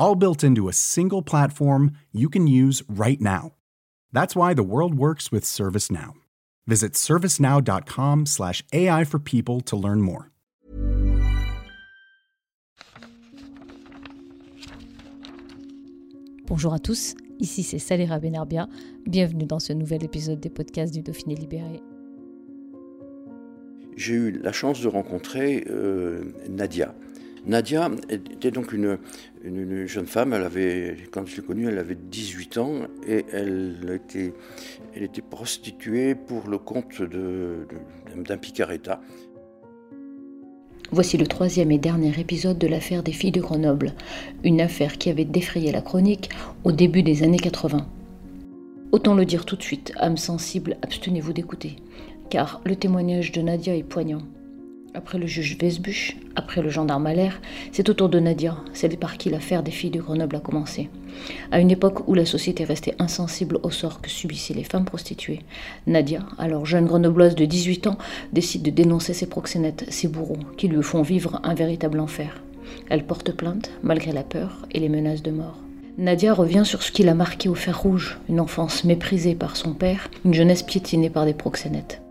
all built into a single platform you can use right now. That's why the world works with ServiceNow. Visit servicenow.com/slash AI for people to learn more. Bonjour à tous, ici c'est Salera Benerbia. Bienvenue dans ce nouvel épisode des podcasts du Dauphiné Libéré. J'ai eu la chance de rencontrer euh, Nadia. Nadia était donc une, jeune femme, elle avait, quand je l'ai connue, elle avait 18 ans et elle était, prostituée pour le compte d'un picaretta. Voici le troisième et dernier épisode de l'affaire des filles de Grenoble, une affaire qui avait défrayé la chronique au début des années 80. Autant le dire tout de suite, âme sensible, abstenez-vous d'écouter, car le témoignage de Nadia est poignant. Après le juge Vesbuch, après le gendarme Allaire, c'est au tour de Nadia, celle par qui l'affaire des filles de Grenoble a commencé. À une époque où la société restait insensible au sort que subissaient les femmes prostituées, Nadia, alors jeune grenobloise de 18 ans, décide de dénoncer ses proxénètes, ses bourreaux, qui lui font vivre un véritable enfer. Elle porte plainte, malgré la peur et les menaces de mort. Nadia revient sur ce qui l'a marqué au fer rouge, une enfance méprisée par son père, une jeunesse piétinée par des proxénètes.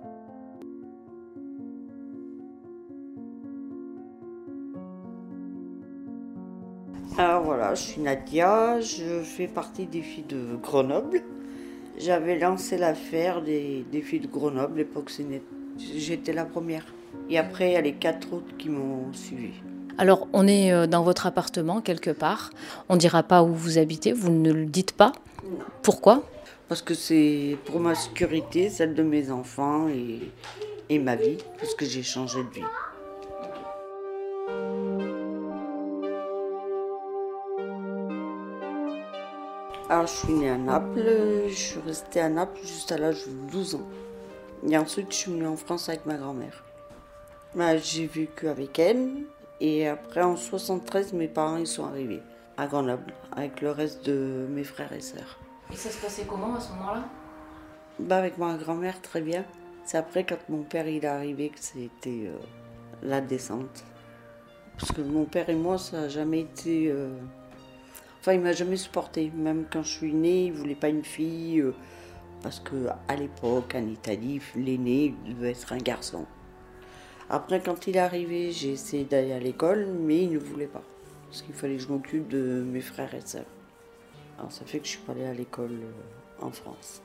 Voilà, je suis Nadia, je fais partie des filles de Grenoble. J'avais lancé l'affaire des, filles de Grenoble, l'époque j'étais la première. Et après, il y a les quatre autres qui m'ont suivi. Alors, on est euh, dans votre appartement quelque part. On ne dira pas où vous habitez, vous ne le dites pas. Pourquoi? Parce que c'est pour ma sécurité, celle de mes enfants et, et ma vie, parce que j'ai changé de vie. Alors, je suis née à Naples, je suis restée à Naples jusqu'à l'âge de 12 ans. Et ensuite, je suis venue en France avec ma grand-mère. Bah, j'ai vécu avec elle. Et après, en 73, mes parents ils sont arrivés à Grenoble avec le reste de mes frères et sœurs. Et ça se passait comment à ce moment-là? Bah, Avec ma grand-mère, très bien. C'est après, quand mon père il est arrivé, que c'était euh, la descente. Parce que mon père et moi, ça n'a jamais été. Euh, Enfin, il m'a jamais supporté. Même quand je suis née, il voulait pas une fille. Euh, parce que à l'époque, en Italie, l'aîné devait être un garçon. Après, quand il est arrivé, j'ai essayé d'aller à l'école, mais il ne voulait pas. Parce qu'il fallait que je m'occupe de mes frères et sœurs. Alors ça fait que je suis pas allée à l'école euh, en France.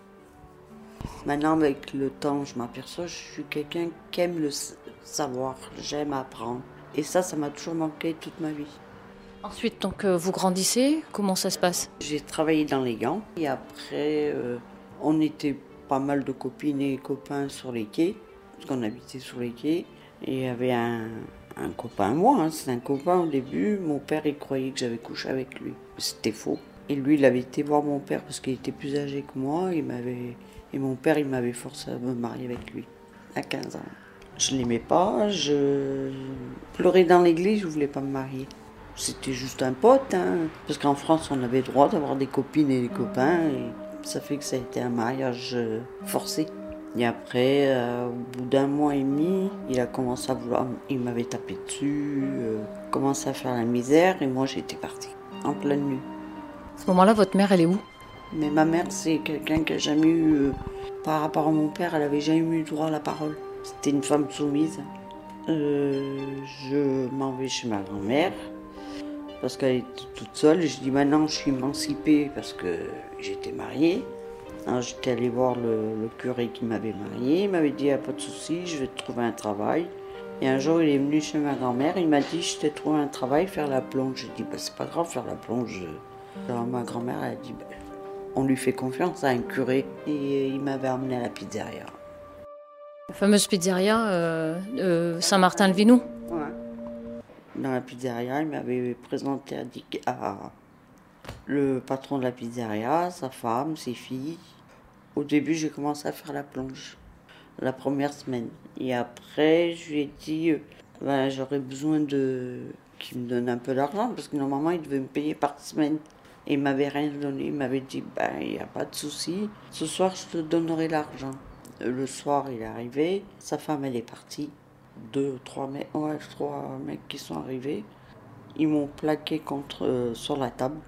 Maintenant, avec le temps, je m'aperçois, je suis quelqu'un qui aime le savoir, j'aime apprendre. Et ça, ça m'a toujours manqué toute ma vie. Ensuite, donc, euh, vous grandissez, comment ça se passe? J'ai travaillé dans les gants et après, euh, on était pas mal de copines et copains sur les quais, parce qu'on habitait sur les quais. Et il y avait un, copain, moi, hein, c'est un copain au début. Mon père, il croyait que j'avais couché avec lui. C'était faux. Et lui, il avait été voir mon père parce qu'il était plus âgé que moi. Il m'avait... Et mon père, il m'avait forcé à me marier avec lui, à 15 ans. Je l'aimais pas, je pleurais dans l'église, je voulais pas me marier. C'était juste un pote, hein. parce qu'en France, on avait le droit d'avoir des copines et des copains, et ça fait que ça a été un mariage euh, forcé. Et après, euh, au bout d'un mois et demi, il a commencé à vouloir, il m'avait tapé dessus, euh, commencé à faire la misère, et moi j'étais partie, en pleine nuit. À ce moment-là, votre mère, elle est où? Mais ma mère, c'est quelqu'un qui n'a jamais eu, par rapport à mon père, elle avait jamais eu droit à la parole. C'était une femme soumise. je m'en vais chez ma grand-mère parce qu'elle était toute seule. Je dis maintenant je suis émancipée parce que j'étais mariée. J'étais allée voir le, curé qui m'avait mariée. Il m'avait dit, a pas de souci, je vais te trouver un travail. Et un jour, il est venu chez ma grand-mère. Il m'a dit, je t'ai trouvé un travail, faire la plonge. J'ai dit, bah, c'est pas grave, faire la plonge. Ma grand-mère, a dit, bah, on lui fait confiance à un curé. Et il m'avait emmené à la pizzeria. La fameuse pizzeria euh, euh, Saint-Martin-le-Vinou dans la pizzeria, il m'avait présenté à, Le patron de la pizzeria, sa femme, ses filles. Au début, j'ai commencé à faire la plonge, la première semaine. Et après, je lui ai dit, euh, ben, j'aurais besoin de qu'il me donne un peu d'argent, parce que normalement, il devait me payer par semaine. Et il m'avait rien donné. Il m'avait dit, ben, il n'y a pas de souci. Ce soir, je te donnerai l'argent. Le soir, il est arrivé. Sa femme, elle est partie. Deux, trois mecs, ouais, trois mecs qui sont arrivés. Ils m'ont plaqué contre, euh, sur la table.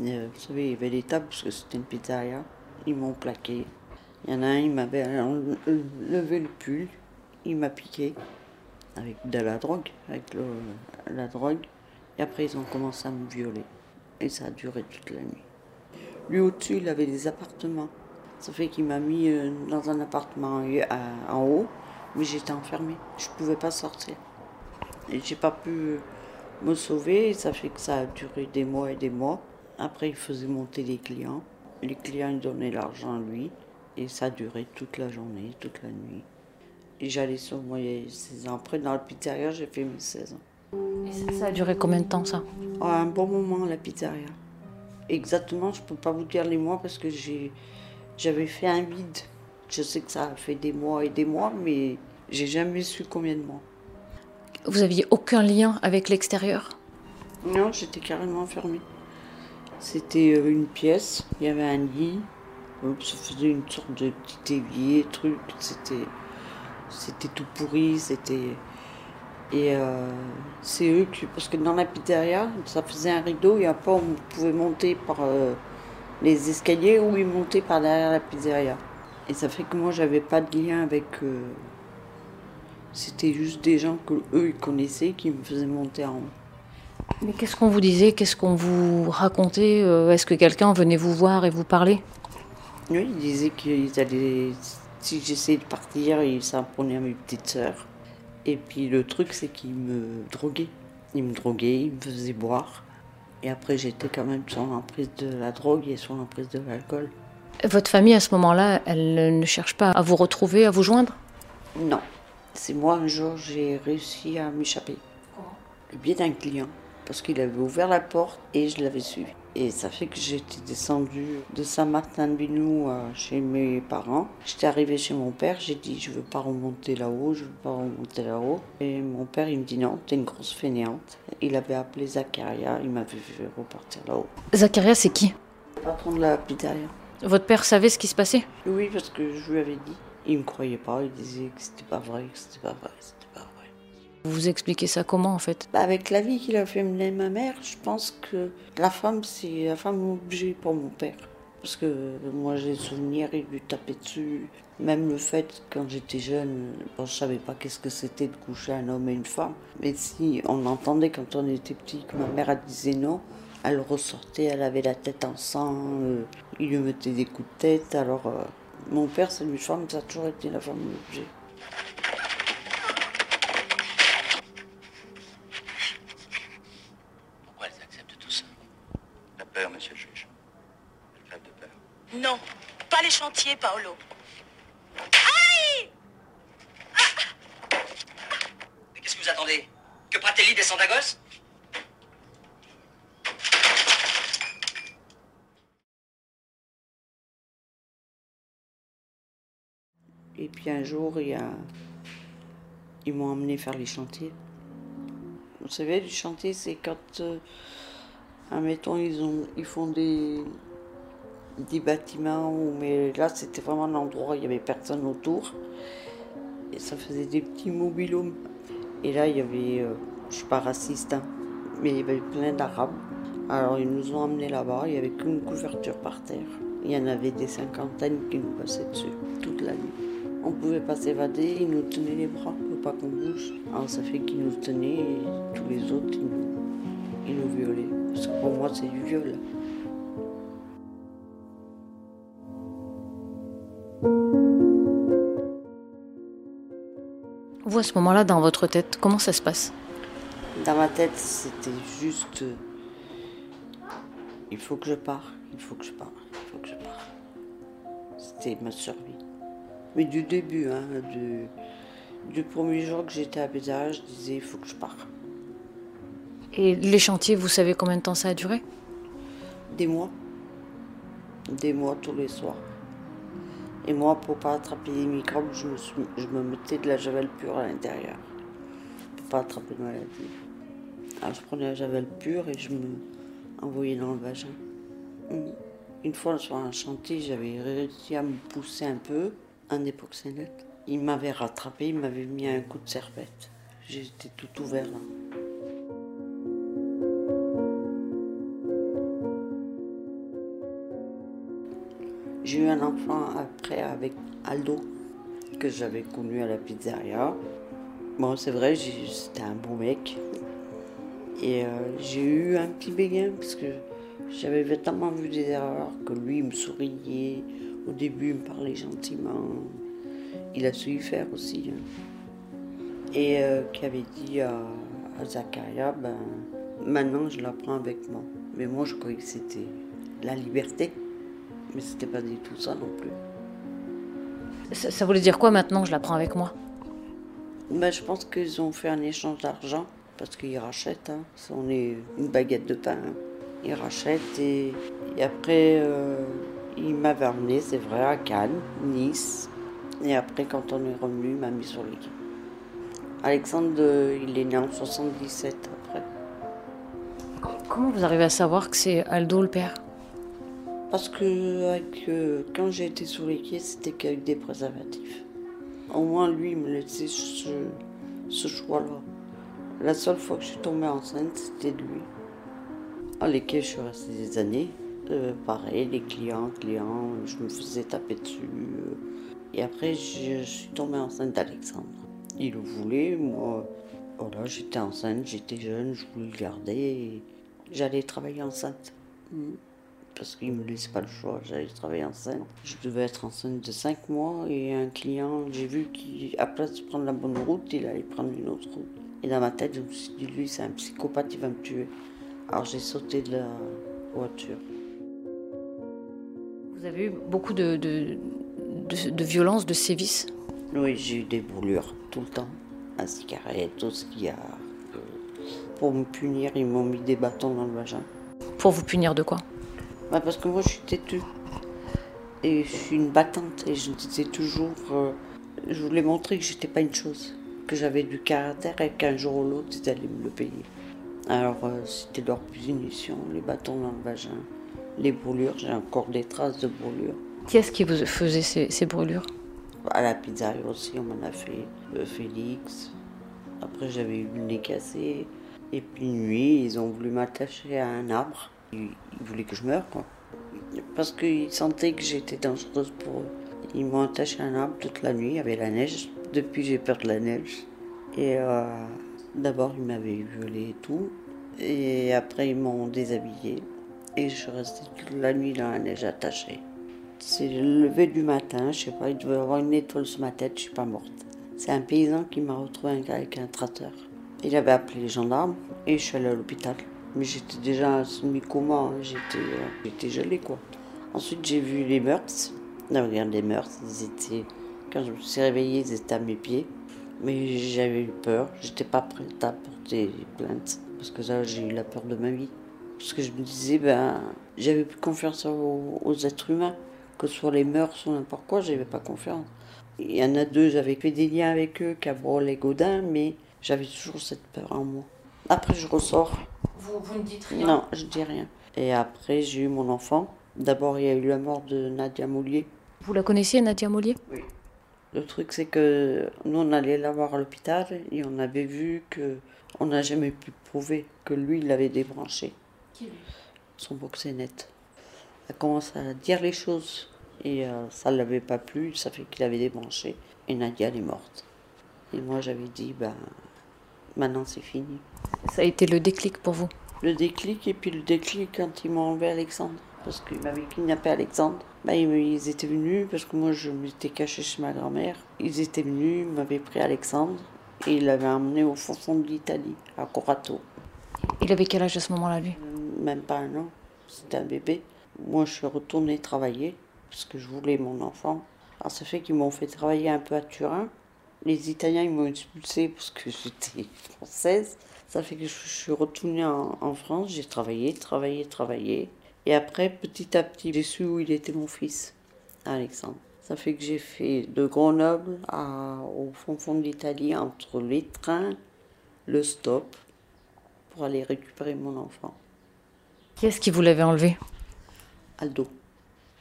Euh, vous savez, il y avait des tables parce que c'était une pizzeria. Ils m'ont plaqué. Il y en a un, il m'avait levé le pull. Il m'a piqué avec de la drogue, avec la drogue. Et après, ils ont commencé à me violer. Et ça a duré toute la nuit. Lui au-dessus, il avait des appartements. Ça fait qu'il m'a mis euh, dans un appartement en haut, mais j'étais enfermée. Je ne pouvais pas sortir. Et j'ai pas pu me sauver. Ça fait que ça a duré des mois et des mois. Après, il faisait monter les clients. Les clients ils donnaient l'argent à lui. Et ça a duré toute la journée, toute la nuit. Et j'allais sur moi 16 ans. Après, dans la pizzeria, j'ai fait mes 16 ans. Et ça, a duré combien de temps, ça? Un bon moment, la pizzeria. Exactement, je ne peux pas vous dire les mois parce que j'avais fait un vide. Je sais que ça a fait des mois et des mois, mais j'ai jamais su combien de mois. Vous aviez aucun lien avec l'extérieur? Non, j'étais carrément enfermée. C'était euh, une pièce, il y avait un lit, ça faisait une sorte de petit évier, truc. C'était, c'était tout pourri, c'était. Et euh, c'est eux qui. Parce que dans la pizzeria, ça faisait un rideau et après on pouvait monter par euh, les escaliers ou ils montaient par derrière la pizzeria. Et ça fait que moi j'avais pas de lien avec. Euh, c'était juste des gens que eux ils connaissaient qui me faisaient monter en haut. Mais qu'est-ce qu'on vous disait? Qu'est-ce qu'on vous racontait? Est-ce que quelqu'un venait vous voir et vous parler? Oui, ils disaient qu'ils allaient. Si j'essayais de partir, ils s'en prenaient à mes petites sœurs. Et puis le truc, c'est qu'ils me droguaient. Ils me droguaient, ils me faisaient boire. Et après, j'étais quand même sur l'emprise de la drogue et sur l'emprise de l'alcool. Votre famille, à ce moment-là, elle ne cherche pas à vous retrouver, à vous joindre? Non. C'est moi, un jour, j'ai réussi à m'échapper. Le biais d'un client. Parce qu'il avait ouvert la porte et je l'avais suivi. Et ça fait que j'étais descendue de Saint-Martin-de-Binou chez mes parents. J'étais arrivée chez mon père, j'ai dit je veux pas remonter là-haut, je veux pas remonter là-haut. Et mon père il me dit non, t'es une grosse fainéante. Il avait appelé Zacharia, il m'avait fait repartir là-haut. Zacharia c'est qui? Le patron de la pizzeria. Votre père savait ce qui se passait? Oui, parce que je lui avais dit. Il me croyait pas, il disait que c'était pas vrai, que c'était pas vrai. Vous expliquez ça comment en fait? Bah, Avec la vie qu'il a fait mener ma mère, je pense que la femme, c'est la femme obligée pour mon père. Parce que moi j'ai souvenir, il lui tapait dessus. Même le fait, quand j'étais jeune, bon, je savais pas qu'est-ce que c'était de coucher un homme et une femme. Mais si on entendait quand on était petit que ma mère disait non, elle ressortait, elle avait la tête en sang, euh, il lui mettait des coups de tête. Alors euh, mon père, c'est une femme, ça a toujours été la femme obligée. Non, pas les chantiers, Paolo. Aïe Mais qu'est-ce que vous attendez Que Pratelli descende à gosse Et puis un jour, ils m'ont emmené faire les chantiers. Vous savez, les chantiers, c'est quand, euh, admettons, ils, ont, ils font des, bâtiments, mais là c'était vraiment un endroit où il n'y avait personne autour. Et ça faisait des petits mobilhomes. Et là il y avait, euh, je suis pas raciste, hein, mais il y avait plein d'Arabes. Alors ils nous ont emmenés là-bas, il n'y avait qu'une couverture par terre. Il y en avait des cinquantaines qui nous passaient dessus toute la nuit. On ne pouvait pas s'évader, ils nous tenaient les bras pour pas qu'on bouge. Alors ça fait qu'ils nous tenaient et tous les autres ils nous, ils nous violaient. Parce que pour moi c'est du viol. Vous, à ce moment-là, dans votre tête, comment ça se passe? Dans ma tête, c'était juste. Euh, il faut que je parte, il faut que je parte, il faut que je parte. C'était ma survie. Mais du début, hein, du, premier jour que j'étais à Bézard, je disais il faut que je parte. Et les chantiers, vous savez combien de temps ça a duré? Des mois. Des mois tous les soirs. Et moi, pour pas attraper les microbes, je me, je me mettais de la javel pure à l'intérieur. Pour pas attraper de maladie. Alors je prenais la javel pure et je me envoyais dans le vagin. Une fois sur un chantier, j'avais réussi à me pousser un peu, un époxénète. Il m'avait rattrapé, il m'avait mis un coup de serpette. J'étais tout ouvert là. J'ai eu un enfant après avec Aldo, que j'avais connu à la pizzeria. Bon, c'est vrai, c'était un beau mec. Et euh, j'ai eu un petit béguin parce que j'avais tellement vu des erreurs que lui me souriait. Au début, il me parlait gentiment. Il a su y faire aussi. Hein. Et euh, qui avait dit à, à Zakaria, ben, maintenant je la prends avec moi. Mais moi, je croyais que c'était la liberté. Mais c'était pas du tout ça non plus. Ça, voulait dire quoi maintenant je la prends avec moi? Ben, Je pense qu'ils ont fait un échange d'argent parce qu'ils rachètent. Hein. On est une baguette de pain. Hein. Ils rachètent et, après, euh, il m'avait emmené, c'est vrai, à Cannes, Nice. Et après, quand on est revenu, il m'a mis sur l'équipe. Alexandre, il est né en 77 après. Comment vous arrivez à savoir que c'est Aldo le père? Parce que euh, quand j'ai été sur les quais, c'était qu'avec des préservatifs. Au moins, lui, il me laissait ce, ce choix-là. La seule fois que je suis tombée enceinte, c'était de lui. À les quais, je suis restée des années. Euh, pareil, les clients, clients, je me faisais taper dessus. Euh. et après, je, suis tombée enceinte d'Alexandre. Il le voulait, moi, voilà, j'étais enceinte, j'étais jeune, je voulais le garder. J'allais travailler enceinte. Mm. Parce qu'il ne me laissait pas le choix, j'allais travailler enceinte. Je devais être enceinte de 5 mois et un client, j'ai vu qu'à place de prendre la bonne route, il allait prendre une autre route. Et dans ma tête, je me suis dit, lui, c'est un psychopathe, il va me tuer. Alors j'ai sauté de la voiture. Vous avez eu beaucoup de, de, de, violence, de sévices? Oui, j'ai eu des brûlures tout le temps. Un cigarette, tout ce qu'il y a. Pour me punir, ils m'ont mis des bâtons dans le vagin. Pour vous punir de quoi? Bah Parce que moi, je suis têtue. Et je suis une battante. Et je disais toujours. Euh, je voulais montrer que j'étais pas une chose. Que j'avais du caractère et qu'un jour ou l'autre, ils allaient me le payer. Alors, euh, c'était leur punition, les bâtons dans le vagin, les brûlures. J'ai encore des traces de brûlures. Qui est-ce qui vous faisait ces, brûlures? À la pizzeria aussi, on m'en a fait. Euh, Félix. Après, j'avais eu le nez cassé. Et puis, une nuit, ils ont voulu m'attacher à un arbre. Ils, voulaient que je meure, quoi. Parce qu'ils sentaient que j'étais dangereuse pour eux. Ils m'ont attaché à un arbre toute la nuit, il y avait la neige. Depuis, j'ai peur de la neige. Et. Euh, D'abord, ils m'avaient violé et tout. Et après, ils m'ont déshabillé. Et je suis restée toute la nuit dans la neige attachée. C'est le lever du matin, je sais pas, il devait avoir une étoile sur ma tête, je suis pas morte. C'est un paysan qui m'a retrouvé avec un traiteur. Il avait appelé les gendarmes et je suis allée à l'hôpital. Mais j'étais déjà semi-coma, hein. j'étais, euh, j'étais gelée quoi. Ensuite, j'ai vu les meurtres. Non, regarde, les meurtres, ils étaient. Quand je me suis réveillée, ils étaient à mes pieds. Mais j'avais eu peur, j'étais pas prête à porter plainte. Parce que là, j'ai eu la peur de ma vie. Parce que je me disais, ben, j'avais plus confiance aux, êtres humains. Que ce soit les mœurs ou n'importe quoi, j'avais pas confiance. Il y en a deux, j'avais fait des liens avec eux, Cabrol et Godin, mais j'avais toujours cette peur en moi. Après, je ressors. Vous, vous ne dites rien? Non, je dis rien. Et après, j'ai eu mon enfant. D'abord, il y a eu la mort de Nadia Moulier. Vous la connaissiez, Nadia Moulier Oui. Le truc, c'est que nous, on allait la voir à l'hôpital et on avait vu que on n'a jamais pu prouver que lui, il l'avait débranché. Son net. Elle commence à dire les choses et euh, ça ne l'avait pas plu, ça fait qu'il avait débranché. Et Nadia, elle est morte. Et moi, j'avais dit, ben, maintenant c'est fini. Ça a été le déclic pour vous? Le déclic, et puis le déclic quand ils m'ont enlevé Alexandre parce qu'il m'avait kidnappé Alexandre. Bah, ils étaient venus, parce que moi je m'étais cachée chez ma grand-mère. Ils étaient venus, ils m'avaient pris Alexandre et ils l'avaient emmené au fond, fond de l'Italie, à Corato. Il avait quel âge à ce moment-là, lui? Même pas un an, c'était un bébé. Moi je suis retournée travailler, parce que je voulais mon enfant. Alors ça fait qu'ils m'ont fait travailler un peu à Turin. Les Italiens ils m'ont expulsée parce que j'étais française. Ça fait que je suis retournée en, France, j'ai travaillé, travaillé, travaillé. Et après, petit à petit, j'ai su où il était mon fils, Alexandre. Ça fait que j'ai fait de Grenoble au fond fond de l'Italie, entre les trains, le stop, pour aller récupérer mon enfant, Qui est-ce qui vous l'avait enlevé? Aldo,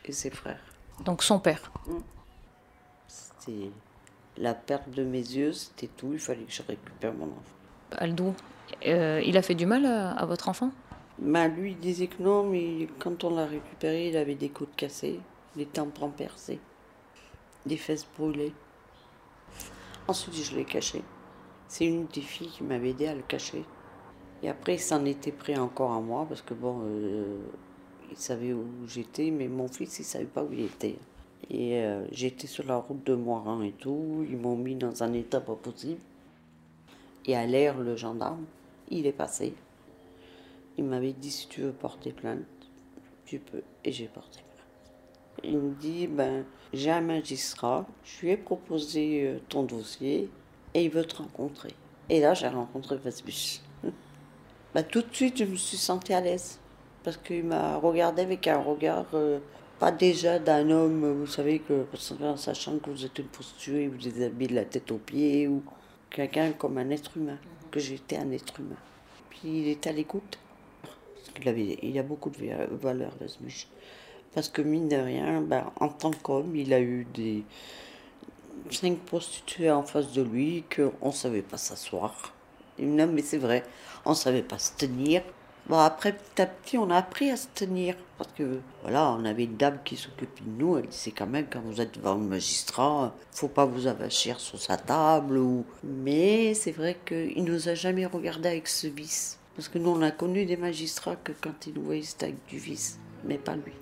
et ses frères. Donc son père. C'était la perte de mes yeux, c'était tout, il fallait que je récupère mon enfant. Aldo, euh, il a fait du mal à, à votre enfant? Bah, lui, il disait que non, mais quand on l'a récupéré, il avait des côtes cassées, des tympans percés, des fesses brûlées. Ensuite, je l'ai caché. C'est une des filles qui m'avait aidé à le cacher. Et après, il s'en était pris encore à moi, parce que bon, euh, il savait où j'étais, mais mon fils, il savait pas où il était. Et euh, j'étais sur la route de Moirin et tout, ils m'ont mis dans un état pas possible. Et à l'air, le gendarme, il est passé. Il m'avait dit si tu veux porter plainte, tu peux. Et j'ai porté plainte. Il me dit ben j'ai un magistrat, je lui ai proposé euh, ton dossier et il veut te rencontrer. Et là j'ai rencontré Vesbus. Ben, tout de suite je me suis sentie à l'aise parce qu'il m'a regardé avec un regard euh, pas déjà d'un homme, vous savez que en sachant que vous êtes une prostituée, vous déshabillez de la tête aux pieds ou quelqu'un comme un être humain, que j'étais un être humain. Puis il est à l'écoute. Qu'il avait, il a beaucoup de va- valeur, Lasmuche. Parce que mine de rien, ben, en tant qu'homme, il a eu des cinq prostituées en face de lui qu'on ne savait pas s'asseoir. Non, mais c'est vrai, on ne savait pas se tenir. Bon, après, petit à petit, on a appris à se tenir. Parce que, voilà, on avait une dame qui s'occupait de nous. Elle disait quand même, quand vous êtes devant le magistrat, faut pas vous avachir sur sa table. Mais c'est vrai qu'il nous a jamais regardé avec ce vice. Parce que nous, on a connu des magistrats que quand ils nous voyaient, c'était avec du vice. Mais pas lui.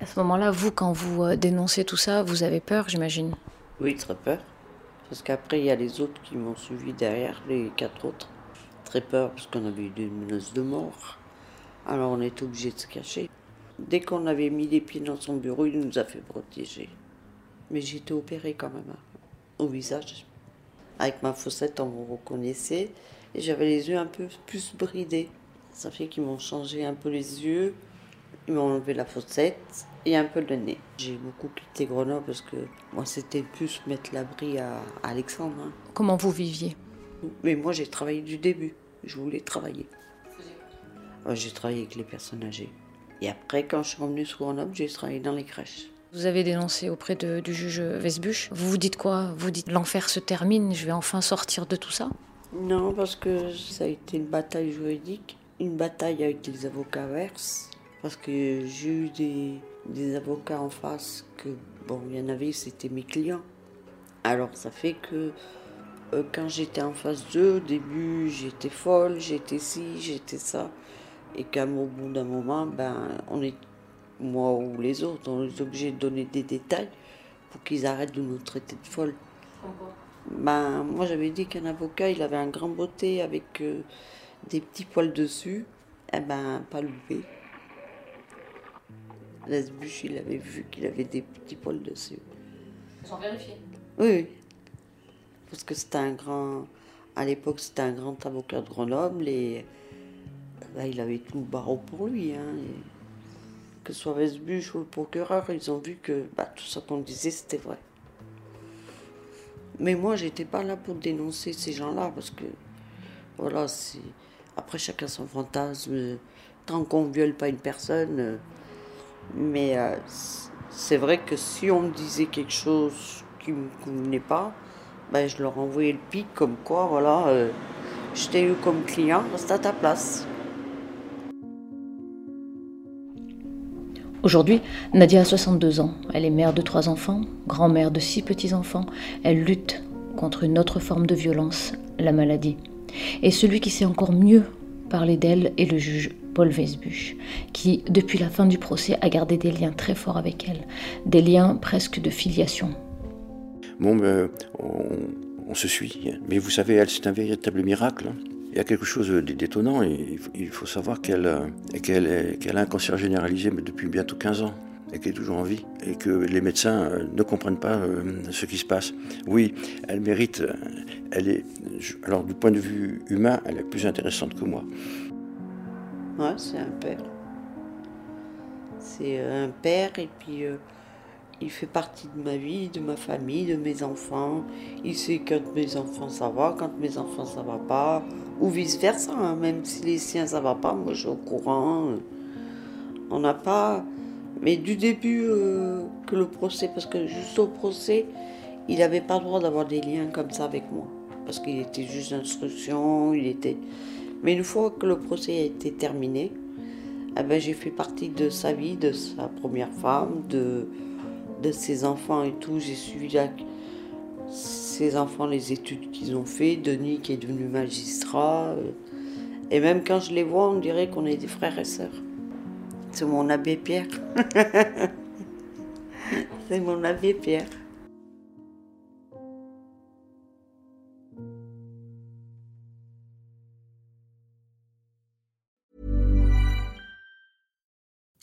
À ce moment-là, vous, quand vous euh, dénoncez tout ça, vous avez peur, j'imagine? Oui, très peur. Parce qu'après, il y a les autres qui m'ont suivi derrière, les quatre autres. Très peur, parce qu'on avait eu des menaces de mort. Alors on était obligé de se cacher. Dès qu'on avait mis les pieds dans son bureau, il nous a fait protéger. Mais été opérée quand même, hein, au visage. Avec ma fossette, on me reconnaissait. Et j'avais les yeux un peu plus bridés. Ça fait qu'ils m'ont changé un peu les yeux. Ils m'ont enlevé la fossette et un peu le nez. J'ai beaucoup quitté Grenoble parce que moi, c'était plus mettre l'abri à, à Alexandre. hein. Comment vous viviez? Mais moi, j'ai travaillé du début. Je voulais travailler. Ouais, J'ai travaillé avec les personnes âgées. Et après, quand je suis revenue sur Grenoble, j'ai travaillé dans les crèches. Vous avez dénoncé auprès de- du juge Vesbuche. Vous vous dites quoi? Vous dites l'enfer se termine, je vais enfin sortir de tout ça? Non, parce que ça a été une bataille juridique, une bataille avec les avocats verses, parce que j'ai eu des, des avocats en face que, bon, il y en avait, c'était mes clients. Alors ça fait que euh, quand j'étais en face d'eux, au début, j'étais folle, j'étais ci, j'étais ça, et qu'à au bout d'un moment, ben, on est, moi ou les autres, on est obligé de donner des détails pour qu'ils arrêtent de nous traiter de folles. Ben, moi, j'avais dit qu'un avocat, il avait un grand beauté avec euh, des petits poils dessus. Eh ben, pas loupé. L'asbuche, il avait vu qu'il avait des petits poils dessus. Sans vérifier. Oui, oui. Parce que c'était un grand. À l'époque, c'était un grand avocat de Grenoble et ben, il avait tout le barreau pour lui. Hein, que ce soit Vesbuche ou le procureur, ils ont vu que bah, tout ça qu'on disait, c'était vrai. Mais moi, j'étais pas là pour dénoncer ces gens-là parce que, voilà, c'est. Après, chacun son fantasme. Tant qu'on ne viole pas une personne. Mais euh, c'est vrai que si on me disait quelque chose qui me convenait pas, ben, je leur envoyais le pic comme quoi, voilà, euh, je t'ai eu comme client, reste à ta place. Aujourd'hui, Nadia a 62 ans. Elle est mère de trois enfants, grand-mère de six petits-enfants. Elle lutte contre une autre forme de violence, la maladie. Et celui qui sait encore mieux parler d'elle est le juge Paul Vesbuche, qui, depuis la fin du procès, a gardé des liens très forts avec elle, des liens presque de filiation. Bon, ben, on, se suit. Mais vous savez, elle, c'est un véritable miracle. Il y a quelque chose d'étonnant. Il faut, savoir qu'elle euh, qu'elle qu'elle a un cancer généralisé depuis bientôt 15 ans. et qui est toujours en vie, et que les médecins euh, ne comprennent pas euh, ce qui se passe. Oui, elle mérite, elle est, alors du point de vue humain, elle est plus intéressante que moi. Ouais, c'est un père. C'est un père et puis il fait partie de ma vie, de ma famille, de mes enfants. Il sait quand mes enfants ça va, quand mes enfants ça va pas, ou vice versa. Hein. Même si les siens ça va pas, moi je suis au courant. On n'a pas. Mais du début euh, que le procès, parce que juste au procès, il n'avait pas le droit d'avoir des liens comme ça avec moi. Parce qu'il était juste d'instruction, il était. Mais une fois que le procès a été terminé, eh ben, j'ai fait partie de sa vie, de sa première femme, de, ses enfants et tout. J'ai suivi ses enfants, les études qu'ils ont fait. Denis qui est devenu magistrat. Euh, et même quand je les vois, on dirait qu'on est des frères et sœurs. C'est mon abbé Pierre. C'est mon abbé Pierre.